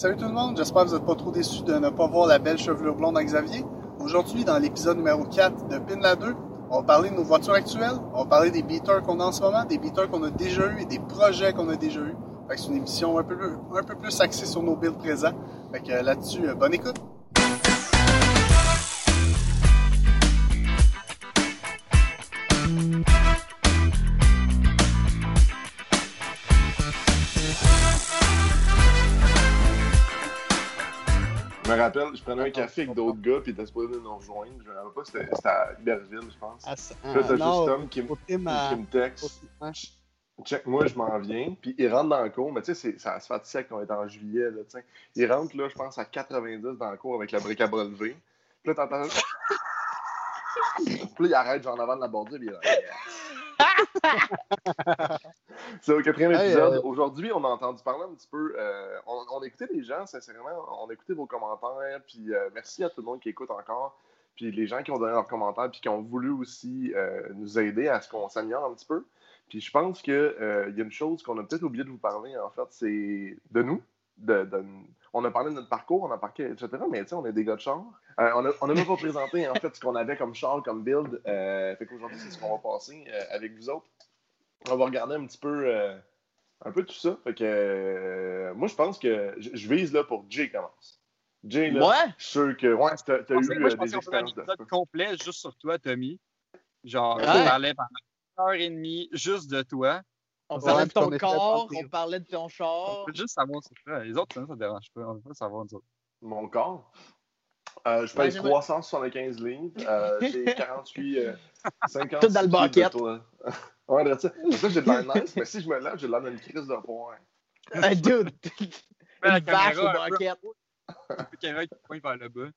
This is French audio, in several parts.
Salut tout le monde, j'espère que vous n'êtes pas trop déçus de ne pas voir la belle chevelure blonde à Xavier. Aujourd'hui, dans l'épisode numéro 4 de Pin la 2, on va parler de nos voitures actuelles, on va parler des beaters qu'on a en ce moment, des beaters qu'on a déjà eu et des projets qu'on a déjà eu. c'est une émission un peu, un plus axée sur nos builds présents. Que là-dessus, euh, bonne écoute! Je me rappelle, je prenais un café avec d'autres gars, puis ils étaient supposés nous rejoindre. Je me rappelle pas, c'était à Iberville, je pense. Ah, là, t'as juste Tom qui, me texte. Check, moi, je m'en viens, puis il rentre dans le cours, mais tu sais, ça se fait sec quand on est en juillet, là, tu sais. Il rentre, là, je pense, à 90 dans le cours avec la brique à bras. Puis là, t'entends. puis là, il arrête, genre, en avant de la bordure, puis il c'est au quatrième épisode. Euh, Aujourd'hui, on a entendu parler un petit peu. Euh, on, a écouté les gens, sincèrement. On a écouté vos commentaires. Puis euh, merci à tout le monde qui écoute encore. Puis les gens qui ont donné leurs commentaires. Puis qui ont voulu aussi nous aider à ce qu'on s'améliore un petit peu. Puis je pense qu'il y a une chose qu'on a peut-être oublié de vous parler, en fait, c'est de nous. De, on a parlé de notre parcours, on a parlé, etc. Mais tu sais, on est des gars de char. on n'a même pas présenté, en fait, ce qu'on avait comme char, comme build. fait qu'aujourd'hui, c'est ce qu'on va passer avec vous autres on va regarder un petit peu, euh, un peu tout ça. Fait que euh, moi, je pense que je, vise là pour Jay commence. Jay, là, ouais? je suis sûr que ouais, tu as, eu moi, je euh, des expériences un épisode complet juste sur toi, Tommy. Genre, on parlait pendant une heure et demie juste de toi. On parlait de ton corps, on parlait de ton char. On peut juste savoir sur toi. Les autres, ça ne dérange pas. On veut pas savoir nous autres. Mon corps? Euh, je pèse 375 livres. Euh, j'ai 48, euh, 50. Tout dans le bucket. Ouais, de ça. ça, j'ai de l'air nice, mais si je me lève, j'ai l'air d'une crise de poing. Hey, dude! Une vache au bucket. Une caméra qui pointe vers le bas.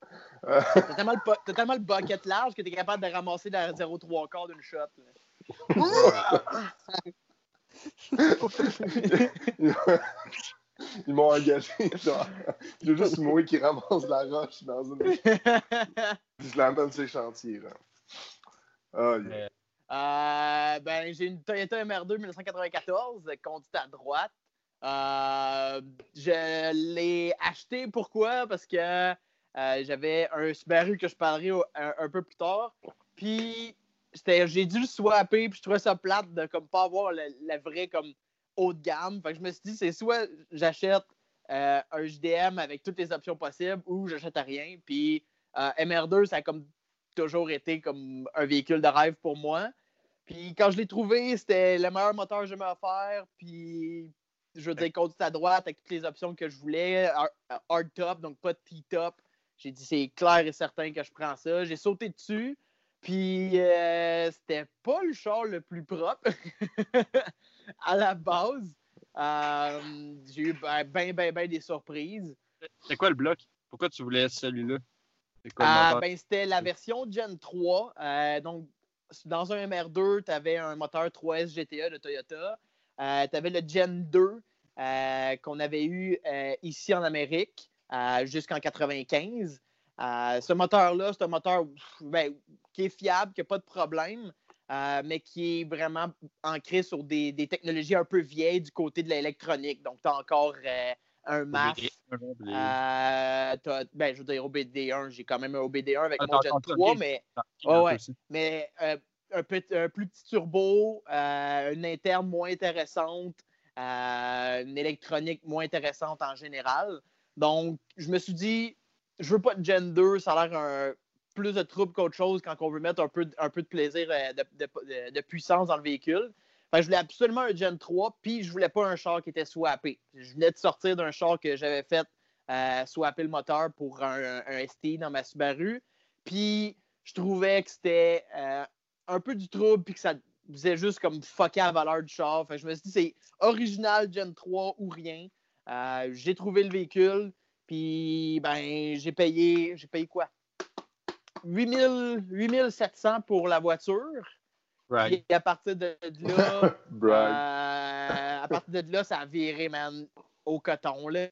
T'as tellement, le, tellement le bucket large que t'es capable de ramasser la 0,3 quart d'une shot. Ils m'ont engagé, genre. J'ai juste moi qui ramasse la roche dans une. je l'emmène sur les chantiers, là. Oh, yeah. Euh, ben, j'ai une Toyota MR2 1994 conduite à droite. Euh, je l'ai acheté pourquoi? Parce que euh, j'avais un Subaru que je parlerai un, peu plus tard. Puis j'ai dû le swapper, puis je trouvais ça plate de comme pas avoir la, vraie comme haut de gamme. Fait que je me suis dit, c'est soit j'achète un JDM avec toutes les options possibles ou j'achète rien. Puis MR2, ça a comme toujours été comme un véhicule de rêve pour moi. Puis quand je l'ai trouvé, c'était le meilleur moteur que j'ai offert. Puis je veux dire, à droite avec toutes les options que je voulais. Hard top, donc pas de T-top. J'ai dit, c'est clair et certain que je prends ça. J'ai sauté dessus. Puis euh, c'était pas le char le plus propre à la base. Euh, j'ai eu bien, bien, bien ben des surprises. C'est quoi le bloc? Pourquoi tu voulais celui-là? Ah, ben, c'était la version Gen 3. Euh, donc, dans un MR2, tu avais un moteur 3S GTE de Toyota. Tu avais le Gen 2 euh, qu'on avait eu ici en Amérique jusqu'en 95. Ce moteur-là, c'est un moteur ben, qui est fiable, qui n'a pas de problème, mais qui est vraiment ancré sur des, technologies un peu vieilles du côté de l'électronique. Donc, tu as encore un MAF. ben, je veux dire OBD1, j'ai quand même un OBD1 avec mon Gen 3, mais, ouais, mais un, plus petit turbo, euh, une interne moins intéressante, euh, une électronique moins intéressante en général. Donc, je me suis dit, je veux pas de Gen 2, ça a l'air plus de trouble qu'autre chose quand on veut mettre un peu, un peu de plaisir, euh, de, puissance dans le véhicule. je voulais absolument un Gen 3, puis je voulais pas un char qui était swappé. Je venais de sortir d'un char que j'avais fait swapper le moteur pour un, un, ST dans ma Subaru. Puis je trouvais que c'était un peu du trouble puis que ça faisait juste comme fucker la valeur du char. je me suis dit, c'est original Gen 3 ou rien. Euh, j'ai trouvé le véhicule, puis ben, j'ai payé, j'ai payé quoi? 8000, 8700 pour la voiture. Right. Et à partir de là, euh, à partir de là, ça a viré, man, au coton. Là.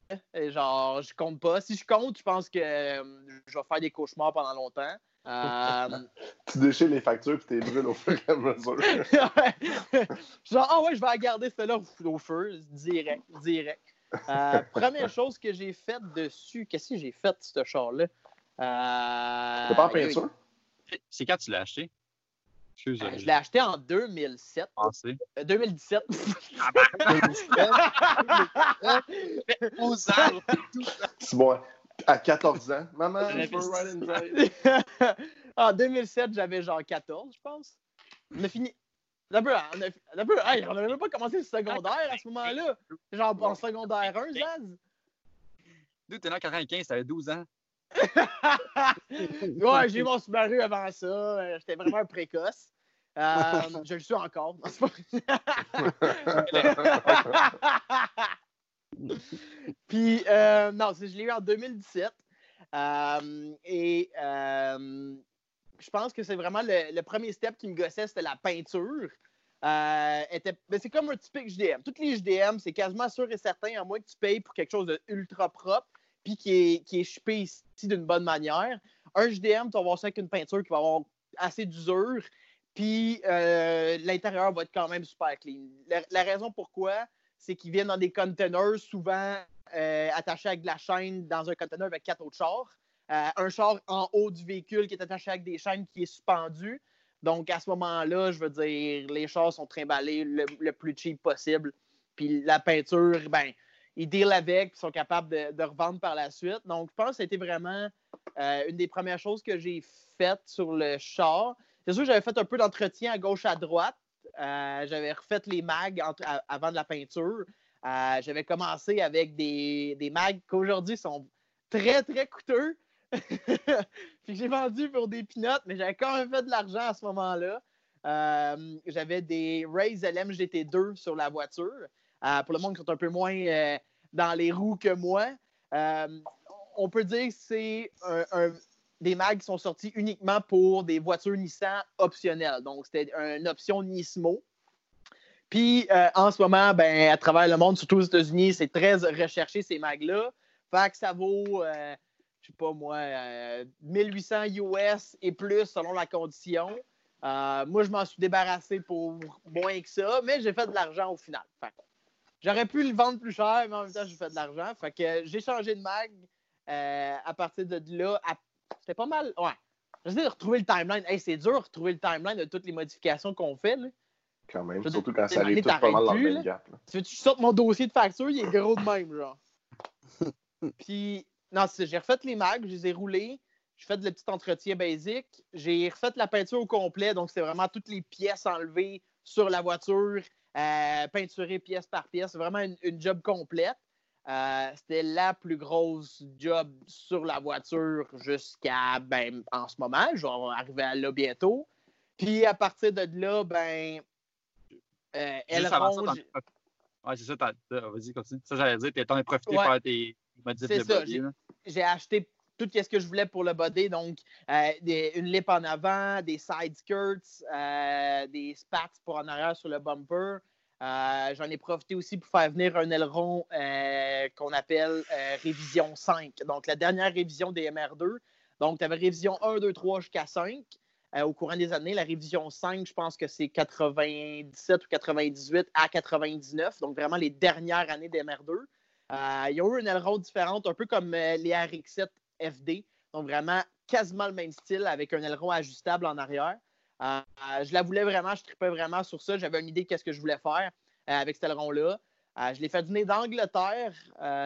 genre, je compte pas. Si je compte, je pense que euh, je vais faire des cauchemars pendant longtemps. Euh, tu déchires les factures et t'es brûles au fur et à mesure. Genre, ah ouais, je vais garder celle-là au feu, direct, direct. Euh, première chose que j'ai faite dessus, qu'est-ce que j'ai fait, ce char-là? Euh... pas en peinture? C'est quand tu l'as acheté? Euh, je l'ai acheté en 2007. Pensez. 2017. 12 ans. C'est bon. À 14 ans. Maman, je veux ride and drive. en 2007, j'avais genre 14, je pense. On a fini. D'abord, on a, hey, on même pas commencé le secondaire à ce moment-là. Genre en secondaire 1, Zaz. D'où t'es né en 95, t'avais 12 ans. ouais, j'ai eu mon Subaru avant ça. J'étais vraiment précoce. Euh, je le suis encore. Puis, euh, non, je l'ai eu en 2017. Euh, et euh, je pense que c'est vraiment le, premier step qui me gossait, c'était la peinture. Euh, ben, c'est comme un typique JDM. Toutes les JDM, c'est quasiment sûr et certain, à moins que tu payes pour quelque chose d'ultra propre, puis qui est, qui est chipé ici d'une bonne manière. Un JDM, tu vas avoir ça avec une peinture qui va avoir assez d'usure, puis euh, l'intérieur va être quand même super clean. La, raison pourquoi, c'est qu'ils viennent dans des containers souvent euh, attachés avec de la chaîne dans un container avec quatre autres chars. Euh, un char en haut du véhicule qui est attaché avec des chaînes qui est suspendu. Donc, à ce moment-là, je veux dire, les chars sont trimballés le, plus cheap possible. Puis la peinture, ben, ils deal avec, puis sont capables de, revendre par la suite. Donc, je pense que c'était vraiment euh, une des premières choses que j'ai faites sur le char. C'est sûr que j'avais fait un peu d'entretien à gauche à droite. Euh, j'avais refait les mags avant de la peinture. j'avais commencé avec des, des mags qu'aujourd'hui sont très, très coûteux. puis j'ai vendu pour des pinottes, mais j'avais quand même fait de l'argent à ce moment-là. Euh, j'avais des Rays LMGT2 sur la voiture. Euh, pour le monde qui est un peu moins euh, dans les roues que moi, on peut dire que c'est des mags qui sont sortis uniquement pour des voitures Nissan optionnelles. Donc, c'était une option Nismo. Puis, en ce moment, ben, à travers le monde, surtout aux États-Unis, c'est très recherché ces mags-là. Fait que ça vaut pas moi, 1800 euh, US et plus selon la condition. Euh, moi, je m'en suis débarrassé pour moins que ça, mais j'ai fait de l'argent au final. J'aurais pu le vendre plus cher, mais en même temps, j'ai fait de l'argent. Fait que j'ai changé de mag euh, à partir de là. C'était pas mal. Ouais. J'essaie de retrouver le timeline. c'est dur de retrouver le timeline de toutes les modifications qu'on fait. Quand même, surtout quand ça arrive tout pas mal dans le même gap. Tu veux que je sorte mon dossier de facture, il est gros de même, genre. Puis non, j'ai refait les mags, je les ai roulés. J'ai fait le petit entretien basique. J'ai refait la peinture au complet. Donc, c'est vraiment toutes les pièces enlevées sur la voiture, euh, peinturées pièce par pièce. C'est vraiment une, job complète. Euh, c'était la plus grosse job sur la voiture jusqu'à ben, en ce moment. Je vais arriver à là bientôt. Puis à partir de là, ben, euh, elle ronge. Ouais, c'est ça, vas-y, continue. Ça, j'allais dire, t'es en profité ouais. faire tes, c'est ça. J'ai acheté tout ce que je voulais pour le body. Donc, euh, une lip en avant, des side skirts, euh, des spats pour en arrière sur le bumper. Euh, j'en ai profité aussi pour faire venir un aileron qu'on appelle révision 5. Donc, la dernière révision des MR2. Donc, tu avais révision 1, 2, 3 jusqu'à 5 au courant des années. La révision 5, je pense que c'est 97 ou 98 à 99. Donc, vraiment les dernières années des MR2. Euh, il y a eu une aileron différente, un peu comme euh, les RX-7 FD. Donc, vraiment quasiment le même style avec un aileron ajustable en arrière. Euh, je la voulais vraiment, je tripais vraiment sur ça. J'avais une idée de ce que je voulais faire avec cet aileron-là. je l'ai fait venir d'Angleterre,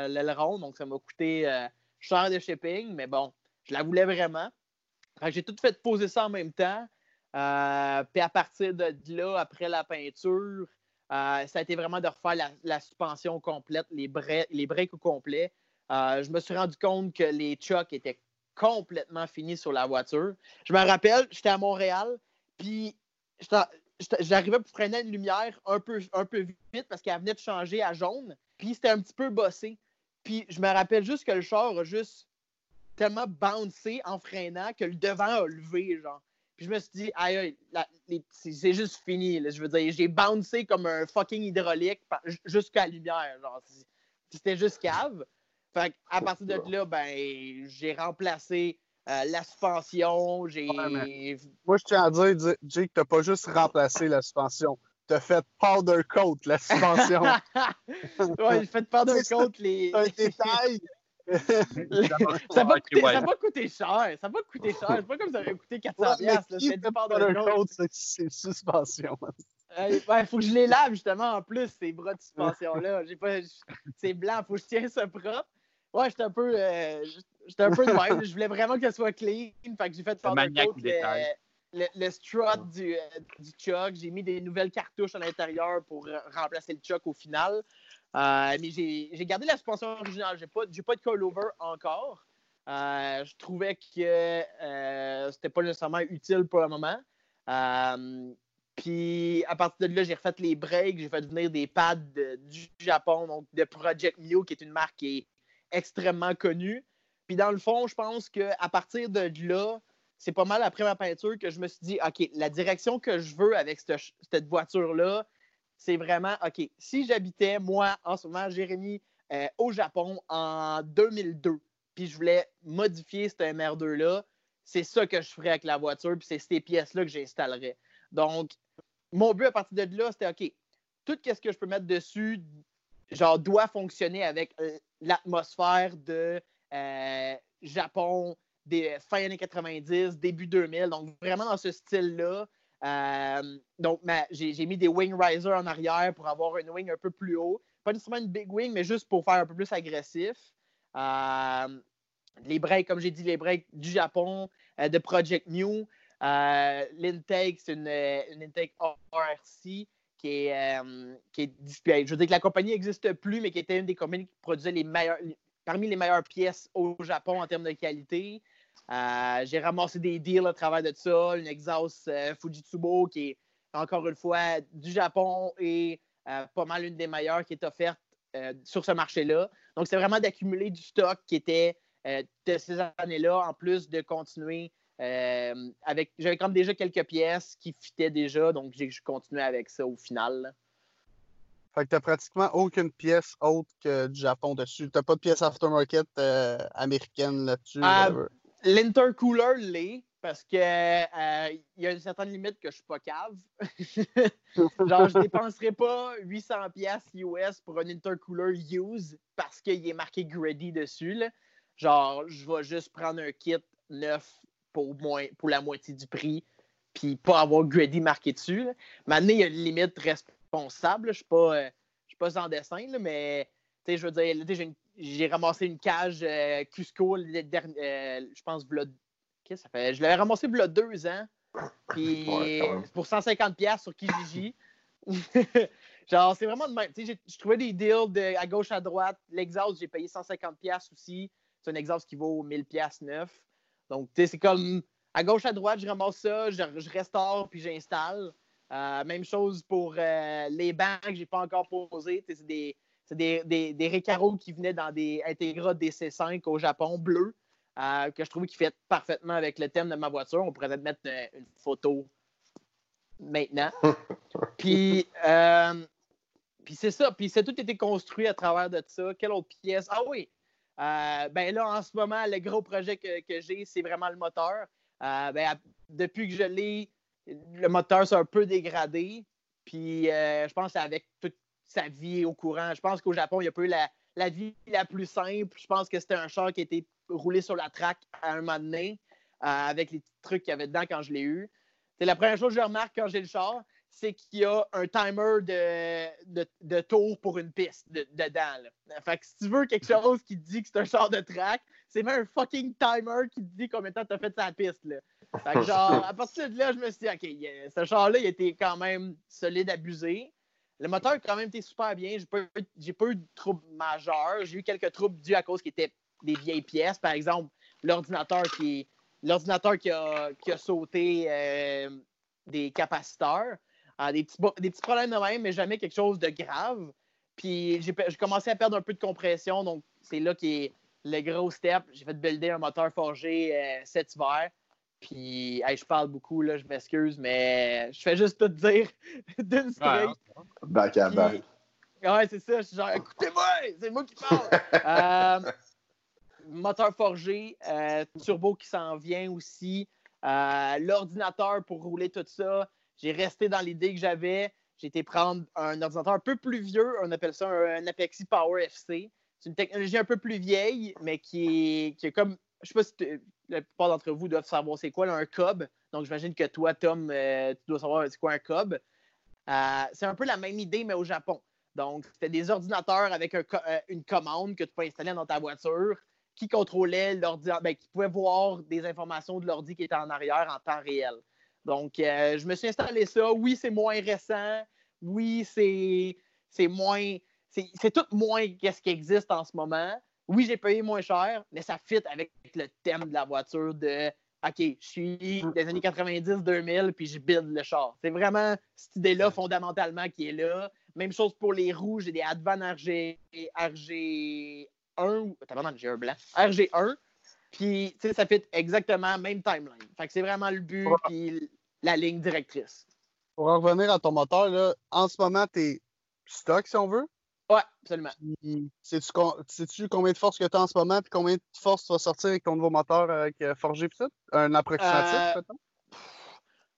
l'aileron, donc ça m'a coûté cher de shipping, mais bon, je la voulais vraiment. J'ai tout fait poser ça en même temps. puis à partir de là, après la peinture, euh, ça a été vraiment de refaire la, suspension complète, les, breaks au complet. Euh, je me suis rendu compte que les chocs étaient complètement finis sur la voiture. Je me rappelle, j'étais à Montréal, puis j'arrivais pour freiner une lumière un peu, un peu vite parce qu'elle venait de changer à jaune, puis c'était un petit peu bossé. Puis je me rappelle juste que le char a juste tellement bouncé en freinant que le devant a levé, genre. Puis je me suis dit, aïe, c'est juste fini. je veux dire, j'ai bouncé comme un fucking hydraulique jusqu'à la lumière. C'était juste cave. Fait à partir de là, ben, j'ai remplacé euh, la suspension. J'ai. moi, je tiens à dire, Jake, t'as pas juste remplacé la suspension. t'as fait powder coat la suspension. ouais, j'ai fait powder coat les. un détail. Ça va coûter, ça va coûter cher. Ça va coûter cher. C'est pas comme ça aurait coûté 400 ouais. C'est suspension. Il euh, faut que je les lave justement en plus, ces bras de suspension-là. C'est blanc, faut que je tienne ça propre. Ouais, j'étais un peu. Euh, j'étais un peu de Je voulais vraiment que ça soit clean. Fait que j'ai fait powder coat le, le, strut du, euh, du Chuck. J'ai mis des nouvelles cartouches à l'intérieur pour remplacer le Chuck au final. Euh, mais j'ai gardé la suspension originale. J'ai pas, pas de coilover encore. Euh, je trouvais que c'était pas nécessairement utile pour le moment. puis à partir de là, j'ai refait les breaks, j'ai fait venir des pads du Japon, donc de Project Mio, qui est une marque qui est extrêmement connue. Puis dans le fond, je pense qu'à partir de là, c'est pas mal après ma peinture que je me suis dit, OK, la direction que je veux avec cette, voiture-là, c'est vraiment, OK, si j'habitais, moi, en ce moment, Jérémy, euh, au Japon en 2002, puis je voulais modifier cette MR2-là, c'est ça que je ferais avec la voiture, puis c'est ces pièces-là que j'installerais. Donc, mon but à partir de là, c'était OK, tout ce que je peux mettre dessus, genre, doit fonctionner avec euh, l'atmosphère de euh, Japon, des fin années 90, début 2000, donc vraiment dans ce style-là. Euh, donc, j'ai mis des wing risers en arrière pour avoir une wing un peu plus haut. Pas nécessairement une big wing, mais juste pour faire un peu plus agressif. Euh, les breaks, comme j'ai dit, les breaks du Japon, euh, de Project New. L'intake, c'est une, une, intake qui est, qui est Je veux dire que la compagnie n'existe plus, mais qui était une des compagnies qui produisait les meilleures, parmi les meilleures pièces au Japon en termes de qualité. Euh, j'ai ramassé des deals à travers de ça, une exhaust euh, Fujitsubo qui est encore une fois du Japon et euh, pas mal une des meilleures qui est offerte sur ce marché-là. Donc, c'est vraiment d'accumuler du stock qui était de ces années-là, en plus de continuer avec. J'avais comme déjà quelques pièces qui fitaient déjà, donc j'ai continué avec ça au final. Fait que t'as pratiquement aucune pièce autre que du Japon dessus. T'as pas de pièce aftermarket américaine là-dessus. Ah, L'intercooler l'est parce que euh, il y a une certaine limite que je suis pas cave. Genre, je dépenserai pas 800 pièces US pour un intercooler use parce qu'il est marqué Grady dessus. Genre, je vais juste prendre un kit neuf pour, moins, pour la moitié du prix puis pas avoir Grady marqué dessus. Maintenant, il y a une limite responsable. Je suis pas, euh, suis pas sans dessin, mais je veux dire, j'ai une j'ai ramassé une cage euh, Cusco, euh, je pense, Qu'est-ce que ça fait? Je l'avais ramassé il y a deux ans. Puis pour 150$ sur Kijiji. Genre, c'est vraiment de même. Je trouvais des deals de, à gauche, à droite. L'exhaust, j'ai payé 150$ aussi. C'est un exhaust qui vaut 1000$ neuf. Donc, c'est comme à gauche, à droite, je ramasse ça, je, restaure puis j'installe. Euh, même chose pour les bancs que j'ai pas encore posés. C'est des, c'est des, des, des Recaro qui venaient dans des Integra DC5 au Japon, bleu, euh, que je trouvais qui fait parfaitement avec le thème de ma voiture. On pourrait mettre euh, une, photo maintenant. puis, euh, puis c'est ça. Puis c'est tout été construit à travers de ça. Quelle autre pièce? Ah oui! ben là, en ce moment, le gros projet que, que j'ai, c'est vraiment le moteur. ben, depuis que je l'ai, le moteur s'est un peu dégradé. Puis je pense qu'avec tout sa vie au courant. Je pense qu'au Japon, il n'y a pas eu la, vie la plus simple. Je pense que c'était un char qui a été roulé sur la track à un moment donné, euh, avec les petits trucs qu'il y avait dedans quand je l'ai eu. C'est la première chose que je remarque quand j'ai le char, c'est qu'il y a un timer de, de, tour pour une piste dedans. Fait que si tu veux quelque chose qui te dit que c'est un char de track, c'est même un fucking timer qui te dit combien de temps tu as fait sa piste. Fait que genre, à partir de là, je me suis dit, OK, ce char-là, il était quand même solide abusé. Le moteur a quand même été super bien. J'ai pas, eu de troubles majeurs. J'ai eu quelques troubles dus à cause qui étaient des vieilles pièces. Par exemple, l'ordinateur qui, l'ordinateur qui a, sauté euh, des capaciteurs. Euh, des, petits, des petits problèmes de même, mais jamais quelque chose de grave. Puis j'ai commencé à perdre un peu de compression, donc c'est là qui est le gros step. J'ai fait builder un moteur forgé euh, cet hiver. Puis, je parle beaucoup, là, je m'excuse, mais je fais juste tout dire d'une strike. back à back. Ouais, c'est ça. Je suis genre, écoutez-moi, c'est moi qui parle. euh, moteur forgé, euh, turbo qui s'en vient aussi. Euh, l'ordinateur pour rouler tout ça. J'ai resté dans l'idée que j'avais. j'ai été prendre un ordinateur un peu plus vieux, on appelle ça un, Apexi Power FC. C'est une technologie un peu plus vieille, mais qui est, comme. Je sais pas si la plupart d'entre vous doivent savoir c'est quoi un cob. Donc, j'imagine que toi, Tom, euh, tu dois savoir c'est quoi un cob. Euh, c'est un peu la même idée, mais au Japon. Donc, c'était des ordinateurs avec euh, une commande que tu peux installer dans ta voiture qui contrôlait l'ordi, ben, qui pouvait voir des informations de l'ordi qui était en arrière en temps réel. Donc, je me suis installé ça. Oui, c'est moins récent. Oui, c'est moins. C'est tout moins qu'est-ce qui existe en ce moment. Oui, j'ai payé moins cher, mais ça fit avec le thème de la voiture de OK, je suis des années 90-2000 puis je build le char. C'est vraiment cette idée-là fondamentalement qui est là. Même chose pour les roues, j'ai des Advan RG, RG1 ou. j'ai un blanc. RG1. Puis, tu sais, ça fait exactement même timeline. Fait que c'est vraiment le but puis la ligne directrice. Pour en revenir à ton moteur, là, en ce moment, tu es stock, si on veut? Oui, absolument. Sais-tu combien de force que tu as en ce moment, puis combien de force tu vas sortir avec ton nouveau moteur avec euh, forgé, puis ça? Un approximatif, euh, peut-être?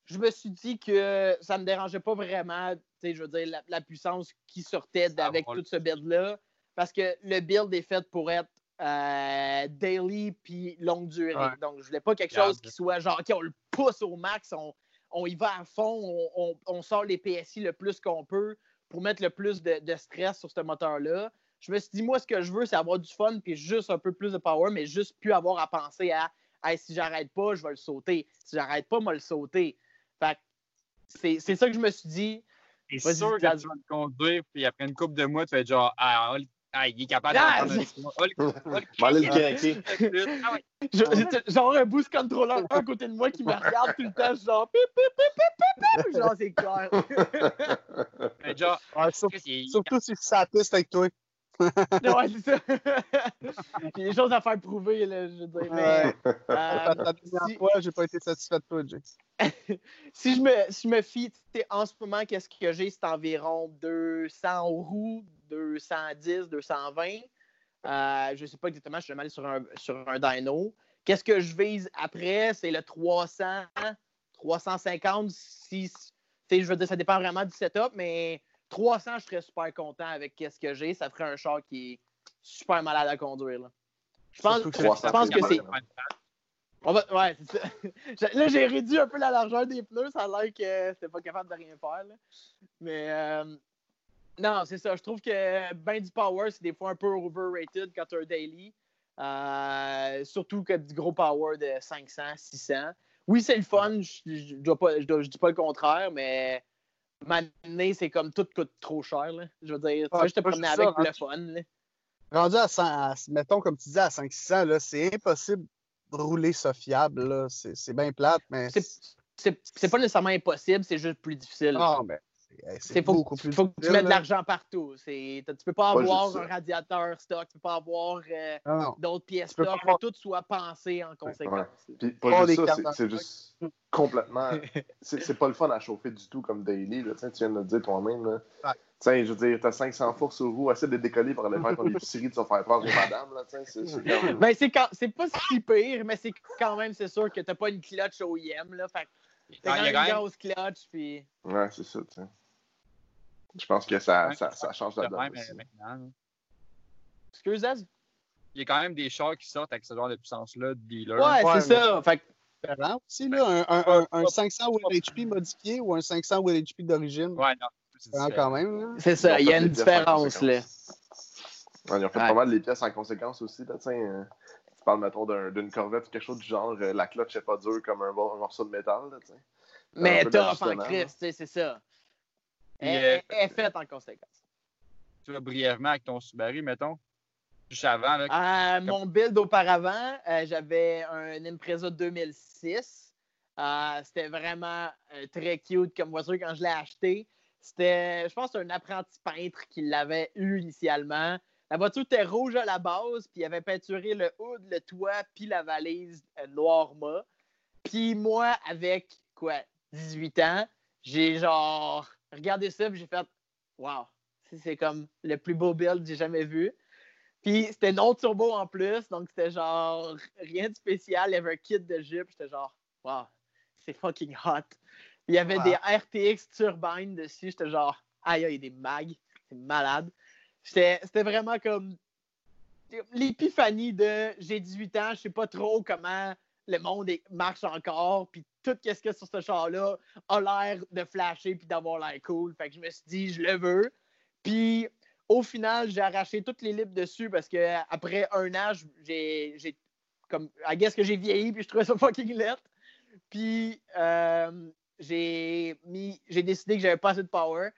Je me suis dit que ça ne me dérangeait pas vraiment, je veux dire, la, puissance qui sortait ah, avec tout ce build-là, parce que le build est fait pour être euh, daily puis longue durée. Donc, je voulais pas quelque chose qui soit genre, OK, on le pousse au max, on, y va à fond, on sort les PSI le plus qu'on peut pour mettre le plus de, stress sur ce moteur-là. Je me suis dit, moi, ce que je veux, c'est avoir du fun puis juste un peu plus de power, mais juste plus avoir à penser à si j'arrête pas, je vais le sauter. Si j'arrête pas, moi le sauter. Fait c'est ça que je me suis dit. C'est sûr que tu vas te conduire, puis après une couple de mois, tu vas être genre, ah, ah il est capable ah, de le Genre un boost controller à côté de moi qui me regarde tout le temps, genre, pip, pip, pip, pip, pip, genre, c'est clair. genre, surtout si ça piste avec toi. Ouais, c'est ça. J'ai des choses à faire prouver, là, je veux dire. Mais, euh, la dernière fois, j'ai pas été satisfait de toi, Jay. si, je me, si je me fie, en ce moment, qu'est-ce que j'ai? C'est environ 200 roues, 210, 220. Euh, je ne sais pas exactement, je suis mal sur un, sur un dyno. Qu'est-ce que je vise après? C'est le 300, 350. Si, je veux dire, ça dépend vraiment du setup, mais 300, je serais super content avec ce que j'ai. Ça ferait un char qui est super malade à conduire. Je pense, je pense que c'est. Ouais, c'est ça. Là, j'ai réduit un peu la largeur des pneus. Ça a l'air que c'était pas capable de rien faire. Mais euh, non, c'est ça. Je trouve que ben du power, c'est des fois un peu overrated quand tu as un daily. Euh, surtout que du gros power de 500, 600. Oui, c'est le fun. Je ne dis pas le contraire, mais M'amener, c'est comme tout coûte trop cher. Là. Je veux dire, je te promener avec le fun. Là. Rendu à 100, mettons, comme tu dis, à 500, c'est impossible de rouler ça fiable. C'est bien plate, mais. C'est pas nécessairement impossible, c'est juste plus difficile. Non, mais c'est beaucoup plus. Il faut que tu mettes de l'argent partout. Tu peux pas avoir un radiateur stock, tu peux pas avoir euh, d'autres pièces stock. Il faut que tout soit pensé en conséquence. Puis pas juste ça, c'est juste complètement. c'est pas le fun à chauffer du tout comme daily. Là. Tu viens de le dire toi-même. Tiens, je veux dire, t'as 500 forces au roue, essaie de décoller pour aller faire ton épicerie, tu vas faire peur aux madames, là, c'est Ben, c'est quand... pas si pire, mais c'est quand même, c'est sûr que t'as pas une clutch OEM, là, fait t'as quand même une grosse clutch, puis... Ouais, c'est ça, tu sais. Je pense que ça, ça, ça change la donne. Excuse, moi Il y a quand même des chars qui sortent avec ce genre de puissance-là de dealer. Ouais, c'est ça. Fait aussi, là, un, un, un 500 HP modifié ou un 500 HP d'origine. Ouais, non. C'est quand même. C'est ça, il y a une différence, là. Ouais, ils ont fait pas mal les pièces en conséquence aussi. Là, euh, tu parles, mettons, d'une corvette ou quelque chose du genre, euh, la cloche n'est pas dure comme un, morceau de métal. Là, Mais top en Christ, c'est ça. Elle, est faite en conséquence. Tu vas brièvement avec ton Subaru, mettons. Juste avant. Euh, mon build auparavant, euh, j'avais un Impreza 2006. Euh, c'était vraiment très cute comme voiture quand je l'ai acheté. C'était, je pense, un apprenti peintre qui l'avait eu initialement. La voiture était rouge à la base, puis il avait peinturé le hood, le toit, puis la valise noir mat. Puis moi, avec quoi, 18 ans, j'ai genre regardé ça, puis j'ai fait Wow, c'est comme le plus beau build que j'ai jamais vu. Puis c'était non turbo en plus, donc c'était genre rien de spécial. Il y avait un kit de jupe, j'étais genre Wow, c'est fucking hot. Il y avait des RTX turbines dessus. J'étais genre, aïe, il y a des mags. C'est malade. C'était vraiment comme l'épiphanie de j'ai 18 ans, je sais pas trop comment le monde marche encore, puis tout ce qu'il y a sur ce char-là a l'air de flasher puis d'avoir l'air cool. Fait que je me suis dit, je le veux. Puis au final, j'ai arraché toutes les lips dessus parce que après un an, j'ai comme I guess que j'ai vieilli puis je trouvais ça fucking lettre. Puis euh, j'ai mis j'ai décidé que j'avais pas assez de power.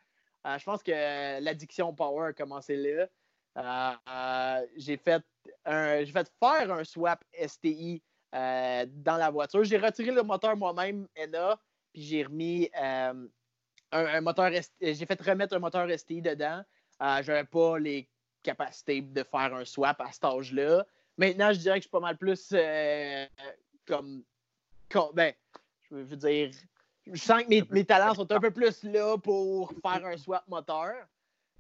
Euh, je pense que l'addiction power a commencé là. Euh, j'ai fait j'ai fait faire un swap STI dans la voiture. J'ai retiré le moteur moi-même, ENA, puis j'ai remis un, moteur j'ai fait remettre un moteur STI dedans. Euh, je n'avais pas les capacités de faire un swap à cet âge-là. Maintenant, je dirais que je suis pas mal plus euh, comme, Ben, je veux dire, je sens que mes, talents sont un peu plus là pour faire un swap moteur.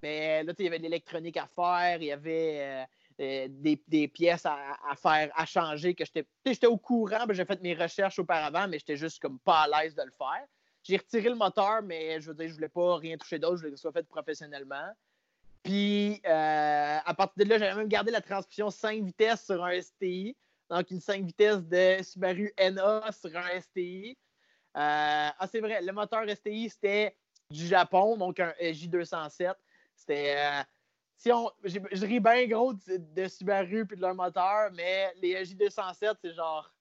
Mais là, il y avait de l'électronique à faire, il y avait euh, des, pièces à, faire, à changer, que j'étais au courant, ben, j'ai fait mes recherches auparavant, mais j'étais juste comme pas à l'aise de le faire. J'ai retiré le moteur, mais je veux dire, je voulais pas rien toucher d'autre, je voulais que ce soit fait professionnellement. Puis, euh, à partir de là, j'avais même gardé la transmission 5 vitesses sur un STI. Donc, une 5 vitesses de Subaru NA sur un STI. Euh, ah, c'est vrai, le moteur STI, c'était du Japon, donc un J207. C'était. Si on, je ris bien gros de, Subaru puis de leur moteur, mais les J207, c'est genre.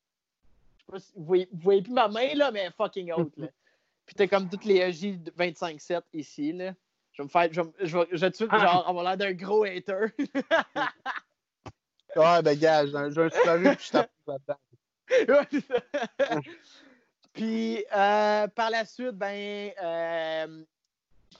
Je sais pas si, vous, voyez, voyez plus ma main, là, mais fucking haute. Là. Puis t'as comme toutes les J257 ici. Là. Je vais me faire. Je, je, je, vais tout de suite, genre, avoir l'air d'un gros hater. ouais, ben, gars, j'ai un Subaru, puis je tape là-dedans. puis, euh, par la suite, ben, euh,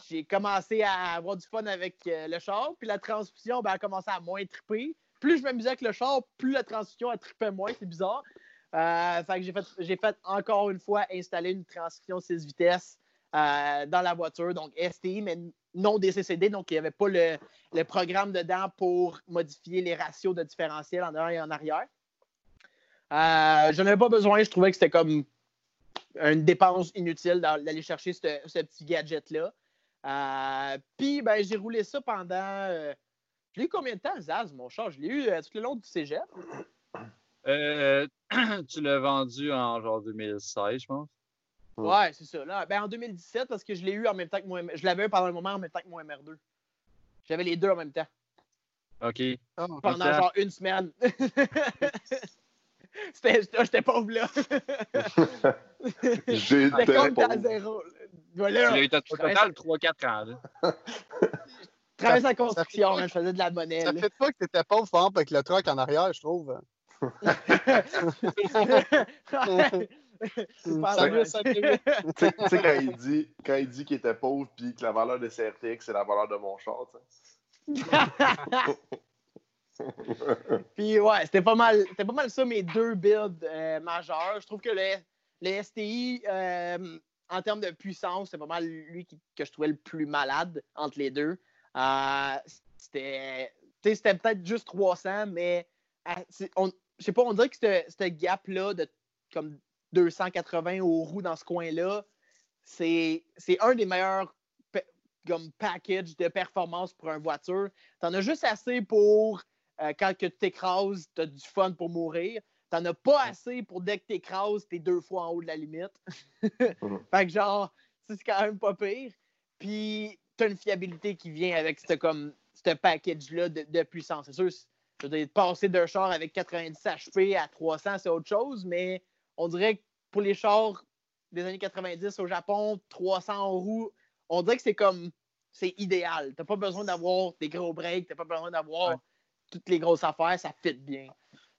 j'ai commencé à avoir du fun avec euh, le char, puis la transmission, ben, a commencé à moins triper. Plus je m'amusais avec le char, plus la transmission a trippé moins, c'est bizarre. fait que j'ai fait, encore une fois installer une transmission 6 vitesses dans la voiture, donc STI, mais non DCCD, donc il n'y avait pas le, programme dedans pour modifier les ratios de différentiel en arrière et en arrière. Euh, je n'en avais pas besoin, je trouvais que c'était comme une dépense inutile d'aller chercher ce, petit gadget-là. Euh, puis, ben, j'ai roulé ça pendant. Euh, je l'ai eu combien de temps, Zaz, mon char? Je l'ai eu tout le long du cégep. tu l'as vendu en genre 2016, je pense. Ouais, c'est ça. Là, ben, en 2017, parce que je l'ai eu en même temps que moi. Je l'avais eu pendant un moment en même temps que mon MR2. J'avais les deux en même temps. OK. Ah, pendant genre une semaine. J'étais pauvre là. J'étais pauvre. à zéro. Voilà. Tu eu au total 3-4 ans. Là. Travaille sa construction, ça, je faisais de la monnaie. Ça fait pas que t'étais pauvre, fort avec le truck en arrière, je trouve. tu sais, quand il dit quand il dit qu'il était pauvre puis que la valeur de CRTX, c'est la valeur de mon char, puis ouais, c'était pas mal c'était pas mal ça mes deux builds euh, majeurs. Je trouve que le, le STI euh, en termes de puissance, c'est pas mal lui que je trouvais le plus malade entre les deux. Euh, c'était peut-être juste 300, mais je sais pas, on dirait que ce gap-là de comme 280 aux roues dans ce coin-là, c'est un des meilleurs comme package de performance pour une voiture. Tu en as juste assez pour euh, quand tu t'écrases, tu as du fun pour mourir. Tu n'en as pas assez pour dès que t'écrases, tu es deux fois en haut de la limite. Mhm. fait que genre, c'est quand même pas pire. Puis tu as une fiabilité qui vient avec ce, comme, ce package-là de, puissance. C'est sûr, je veux dire, passer d'un char avec 90 HP à 300, c'est autre chose, mais on dirait que pour les chars des années 90 au Japon, 300 roues, on dirait que c'est comme, c'est idéal. T'as pas besoin d'avoir des gros breaks, t'as pas besoin d'avoir toutes les grosses affaires, ça fit bien.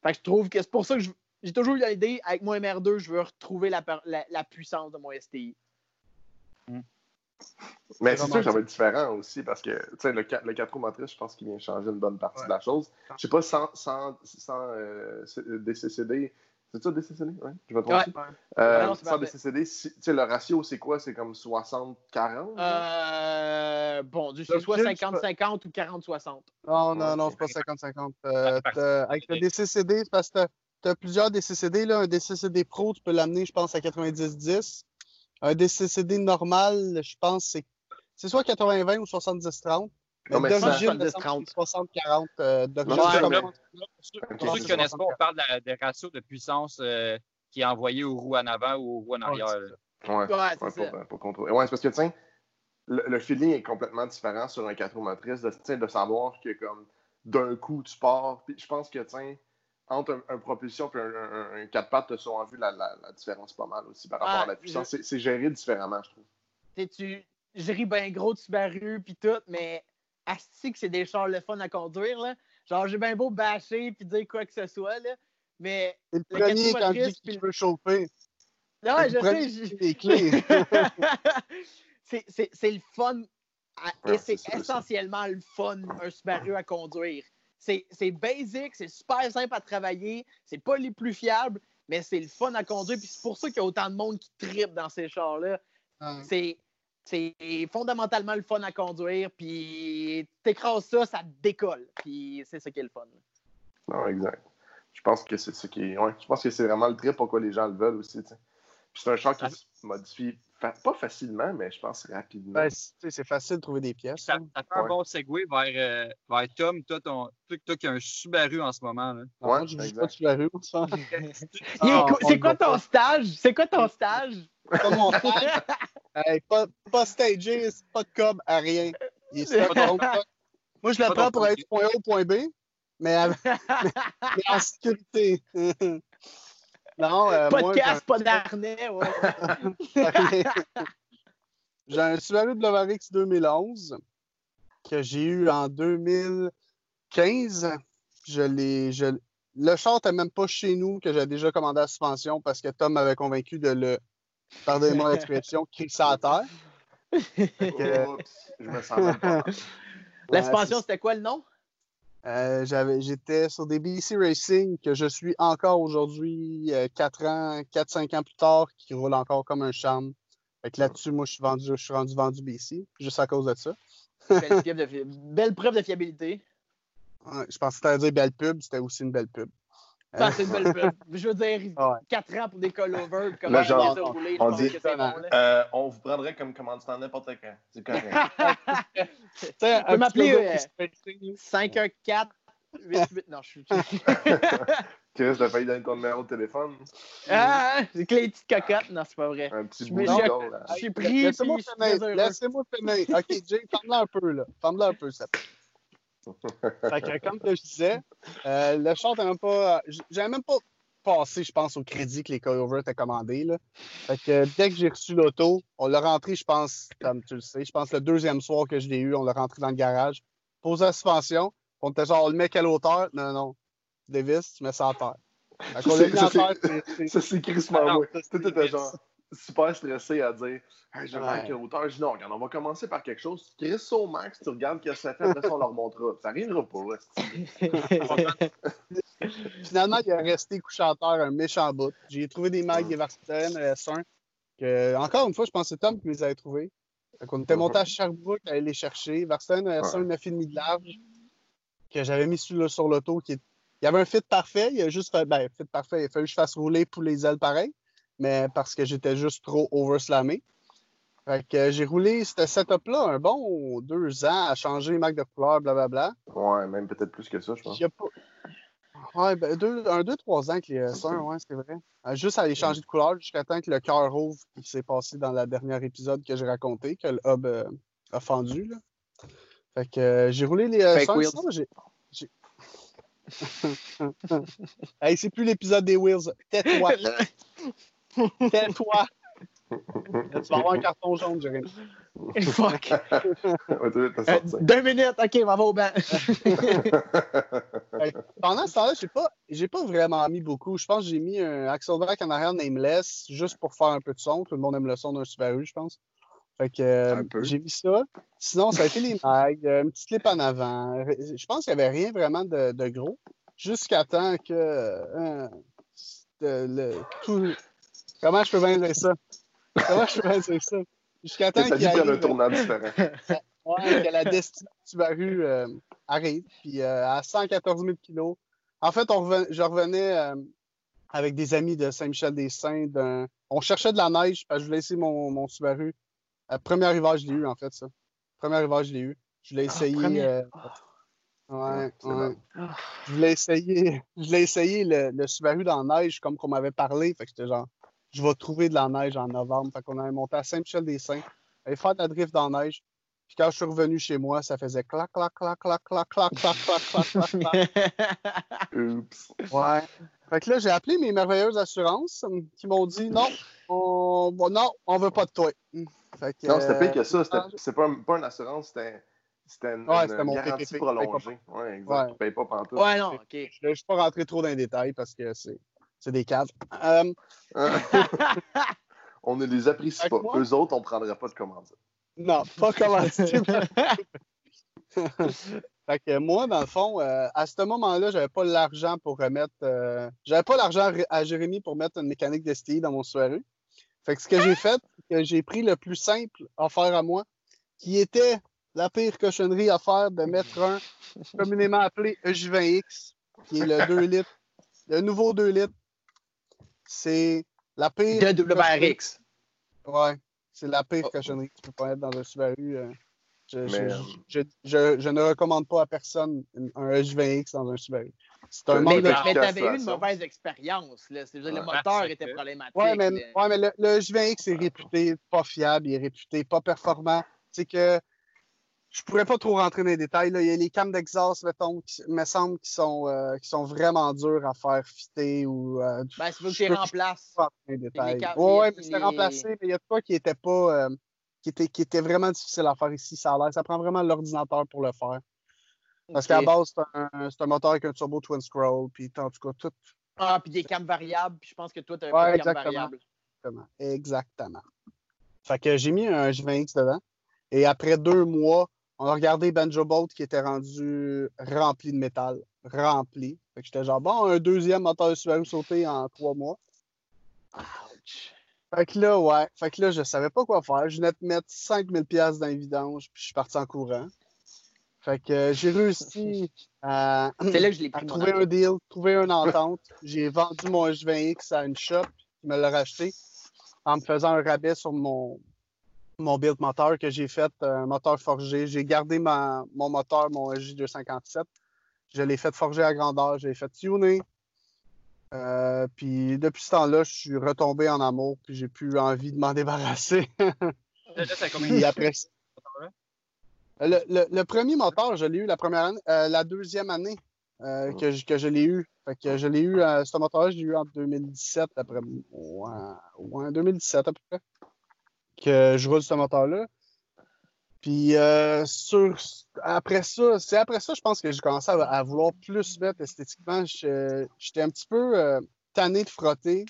Fait que je trouve que c'est pour ça que j'ai toujours eu l'idée, avec mon MR2, je veux retrouver la, puissance de mon STI. Hmm. Mais c'est sûr que ça va être différent aussi parce que le, le 4 roues motrices, je pense qu'il vient changer une bonne partie de la chose. Je sais pas, sans, sans, sans euh, DCCD, c'est ça, DCCD? Oui, je vais tromper. Ouais. Euh, sans DCCD, le ratio, c'est quoi? C'est comme 60-40? Euh, bon, c'est soit 50-50 ou 40-60. Non, non, non, c'est pas 50-50. Euh, avec le DCCD, c'est parce que tu as plusieurs DCCD. Là. Un DCCD Pro, tu peux l'amener, je pense, à 90-10. Un DCCD normal, je pense, c'est c'est soit 80-20 ou 70-30. Non, mais ça- il me semble que c'est 60-40 euh, ça, Pour ceux pour ceux qui ne connaissent pas, on parle de des ratios de puissance euh, qui est envoyé aux roues en avant ou aux roues en arrière. là. Ouais, Ouais, ouais, c'est pour, ça. pour contrôler. Ouais, c'est parce que, tiens, le, le feeling est complètement différent sur un 4 roues motrices, de, de savoir que, comme, d'un coup, tu pars. Puis je pense que, tiens, entre un, un propulsion et un, un, un 4 pattes, tu as souvent vu la, la, la différence pas mal aussi par rapport Ah, à la puissance. C'est- C'est géré différemment, je trouve. Tu sais, tu je ris bien gros de Subaru puis tout, mais asti que c'est des chars le fun à conduire, là. Genre, j'ai bien beau bâcher puis dire quoi que ce soit, là. Mais, C'est le premier quand puis qu'il veut chauffer. non, C'est je sais, c'est- c'est c'est le fun. à- Ouais, et c'est essentiellement le fun, un Subaru à conduire. C'est c'est basic, c'est super simple à travailler, c'est pas les plus fiables, mais c'est le fun à conduire. Puis c'est pour ça qu'il y a autant de monde qui tripe dans ces chars-là. Ouais. C'est c'est fondamentalement le fun à conduire, puis t'écrases ça, ça décolle. Puis c'est ça qui est le fun. Non, exact. Je pense que c'est ce qui est. Ouais, je pense que c'est vraiment le trip pourquoi les gens le veulent aussi. Puis c'est un char qui se modifie fa- pas facilement, mais je pense rapidement. Ben, c'est facile de trouver des pièces. Ça, hein. ça fait un Ouais. bon segue vers, euh, vers Tom. Toi, ton, toi, toi qui as un Subaru en ce moment. Là. Ouais, je ne pas de Subaru. ça. Ah, c'est quoi ton stage? C'est quoi ton stage? Pas mon frère. Hey, pas, pas stagé, c'est pas de cob à rien. Il est Moi, je Pas prends pour du point A au point B, mais, en sécurité. non, euh, pas moi, de casque, pas d'harnais. Ouais. j'ai un- Subaru WRX 2011 que j'ai eu en 2015. Je l'ai, je, le char n'était même pas chez nous, que j'avais déjà commandé à la suspension parce que Tom m'avait convaincu de le, pardonnez-moi l'expression, crisser à terre. Oups, je me sens même pas. Ouais, suspension, c'était quoi le nom? Euh, j'avais, j'étais sur des BC Racing que je suis encore aujourd'hui, 4 ans, 4-5 ans plus tard, qui roulent encore comme un charme. Fait que là-dessus, moi, je suis vendu, je suis rendu vendu BC, juste à cause de ça. Belle, de preuve de fiabilité. Ouais, je pensais que t'allais dire belle pub, c'était aussi une belle pub. Ah, c'est une belle preuve. Je veux dire, Ah ouais. 4 ans pour des collovers, comment ça genre, a roulé, je on dit- que bon. Euh, on vous prendrait comme commanditaire n'importe quand. C'est correct. Tu peux m'appeler, logo euh, BC Racing. 514 88 Non, je suis. Chris, t'as failli donner ton numéro de téléphone. Ah, c'est que les petites cocottes. Non, c'est pas vrai. Un petit Je bout. Je suis pris, Laissez-moi finir. Laissez-moi finir. OK, Jay, ferme-la un peu, là. Ferme-la un peu, ça. Fait que, comme je disais, euh, le char n'était même pas. J'avais même pas passé, je pense, au crédit que les coilovers étaient commandés. Là. Fait que dès que j'ai reçu l'auto, on l'a rentré, je pense, comme tu le sais, je pense le deuxième soir que je l'ai eu, on l'a rentré dans le garage, posé la suspension. On était genre, on le met à quelle hauteur? Non, non. Dévisses, tu mets ça à terre. Ça, c'est- c'est crissement Ah Tout était genre super stressé à dire hey, je vais Ouais. hauteur. Je dis non, regarde, on va commencer par quelque chose. Ça au max, tu regardes ce que ça fait, après ça, on leur montrera. Ça arrivera pas. esti. Finalement, il est resté terre un méchant bout. J'ai trouvé des mags des Varston S1. Que, encore une fois, je pense que c'est Tom qui les avait trouvés. Qu'on était monté à Sherbrooke à aller les chercher. Varston S1 Ouais. 9,5 de large que j'avais mis sur, sur l'auto. Qui Il y avait un fit parfait. Il a juste fait. Ben, fit parfait. Il a fallu que je fasse rouler pour les ailes pareil. Mais parce que j'étais juste trop overslammé. Fait que j'ai roulé ce setup-là un bon deux ans à changer les marques de couleur, blablabla. Ouais, même peut-être plus que ça, je pense. Pas... Ouais, ben, deux, un, deux, trois ans que les S1, ouais, c'est vrai. Euh, juste à aller changer de couleur jusqu'à temps que le cœur ouvre, qui s'est passé dans le dernier épisode que j'ai raconté, que le hub euh, a fendu. Là. Fait que euh, j'ai roulé les Fake S1. wheels. sinon, j'ai- j'ai- hey, c'est plus l'épisode des Wheels. Tais-toi. Tu vas avoir un carton jaune, Jérémy. Fuck. Euh, deux minutes, ok, on va au banc. Pendant ce temps-là, j'ai pas, j'ai pas vraiment mis beaucoup. Je pense que j'ai mis un Axelback en arrière nameless juste pour faire un peu de son. Tout le monde aime le son d'un Subaru, je pense. Fait que euh, Un j'ai mis ça. Sinon, ça a été les mags, euh, une petite clip en avant. Je pense qu'il n'y avait rien vraiment de, de gros. Jusqu'à temps que euh, de- le, tout. Comment je peux bien dire ça? Comment je peux bien dire ça? Jusqu'à temps Ça qu'il y a un tournant différent. Ouais, que la destinée du Subaru euh, arrive, puis euh, à 114 000 kilos. En fait, on reven- je revenais, euh, avec des amis de Saint-Michel-des-Saints. On cherchait de la neige, parce que je voulais essayer mon, mon Subaru. Euh, premier arrivage, je l'ai eu, en fait, ça. Premier arrivage, je l'ai eu. Je l'ai ah, essayé. Euh, ouais, ouais. Je voulais essayer, je l'ai essayé le, le, Subaru dans la neige, comme qu'on m'avait parlé. Fait que j'étais genre, je vais trouver de la neige en novembre. Fait qu'on avait monté à Saint-Michel-des-Saints, allait faire de la drift dans la neige. Puis quand je suis revenu chez moi, ça faisait clac, clac, clac, clac, clac, clac, clac, clac, clac, clac, clac. Oups. Ouais. Fait que là, j'ai appelé mes merveilleuses assurances qui m'ont dit non, on non, on veut pas de toi. Fait que, non, c'était pire que ça. C'était pas, pas une assurance, c'était. C'était une, ouais, une garantie prolongée. Oui, exact. Ouais. Tu payes pas pantoute. Ouais, non, OK. Je ne suis pas rentré trop dans les détails parce que c'est des caves. Um... on ne les apprécie pas. Moi? Eux autres, on ne prendra pas de commandite. Non, pas commandite. fait que moi, dans le fond, euh, à ce moment-là, j'avais pas l'argent pour remettre. Euh, j'avais pas l'argent à Jérémy pour mettre une mécanique d'STI dans mon soirée. Fait que ce que j'ai fait, c'est que j'ai pris le plus simple à faire à moi, qui était la pire cochonnerie à faire de mettre un communément appelé EJ20X, qui est le 2 litres, le nouveau 2 litres. C'est la pire. De WRX. Ouais, c'est la pire cochonnerie que tu peux pas mettre dans un Subaru. Euh. Je, je, je, je, ne recommande pas à personne un EJ20X dans un Subaru. C'est un mais, mais t'avais eu une mauvaise expérience. Là. le moteur était problématique. Oui, mais, ouais, mais le, le EJ20X est réputé pas fiable, il est réputé pas performant. C'est que je pourrais pas trop rentrer dans les détails. Là. Il y a les cams d'exhaust, mettons, qui me semble, qui sont, euh, qui sont vraiment durs à faire fitter ou. Euh, ben, c'est que tu les remplaces. Oui, ouais, mais c'est remplacé, mais il y a pas qui était pas. Euh, qui, était, qui était vraiment difficile à faire ici. Ça, a ça prend vraiment l'ordinateur pour le faire. Parce qu'à base, c'est un, un, moteur avec un turbo twin scroll, puis en tout cas, tout. Ah, puis des cams variables, puis je pense que toi, tu as un ouais, cam variable. Exactement. Exactement. Fait que j'ai mis un G20X dedans. Et après deux mois, on a regardé Banjo Bolt qui était rendu rempli de métal. Rempli. Fait que j'étais genre, bon, un deuxième moteur Subaru sauté en trois mois. Ouch. Fait que là, ouais. Fait que là, je savais pas quoi faire. Je venais de mettre 5000$ dans les vidanges, puis je suis parti en courant. Fait que euh, j'ai réussi à, trouver un deal, trouver une entente. j'ai vendu mon H20X à une shop qui me l'a racheté en me faisant un rabais sur mon, mon build moteur que j'ai fait, un moteur forgé. J'ai gardé mon moteur, mon J257. Je l'ai fait forger à grandeur, j'ai fait tuner. Euh, puis depuis ce temps-là, je suis retombé en amour, puis j'ai plus envie de m'en débarrasser. après, le, le, premier moteur, je l'ai eu la première année, euh, la deuxième année euh, que, je, que je l'ai eu. Fait que je l'ai eu, ce moteur-là, je l'ai eu en 2017, après, ouais, ouais, 2017 à peu près que je roule ce moteur-là. Puis euh, sur, après ça, c'est après ça, je pense que j'ai commencé à, vouloir plus mettre esthétiquement. J'étais un petit peu euh, tanné de frotter.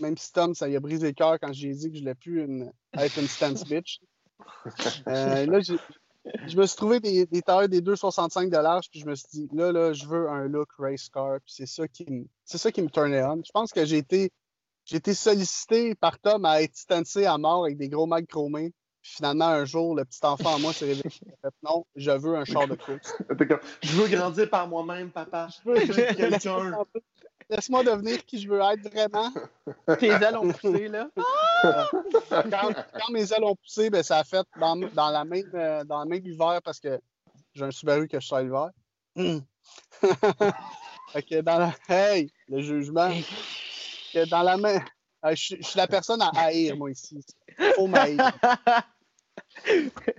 Même si Tom, ça y a brisé le cœur quand j'ai dit que je voulais plus une, être une stance bitch. Euh, là, je me suis trouvé des, des tailles des 2,65 puis je me suis dit, là, là, je veux un look race car, puis c'est ça qui c'est ça qui me turnait on. Je pense que j'ai été j'ai été sollicité par Tom à être stancé à mort avec des gros mags chromés. Puis finalement, un jour, le petit enfant en moi s'est réveillé. fait non, je veux un char de course. je veux grandir par moi-même, papa. Je veux être quelqu'un. Laisse-moi devenir qui je veux être vraiment. Tes ailes ont poussé, là. quand, mes ailes ont poussé, ben, ça a fait dans, dans, la même, euh, dans la même hiver parce que j'ai un Subaru que je sors l'hiver. fait que dans la... Hey, le jugement dans la main. Euh, je, suis la personne à haïr, moi, ici. Faut m'haïr.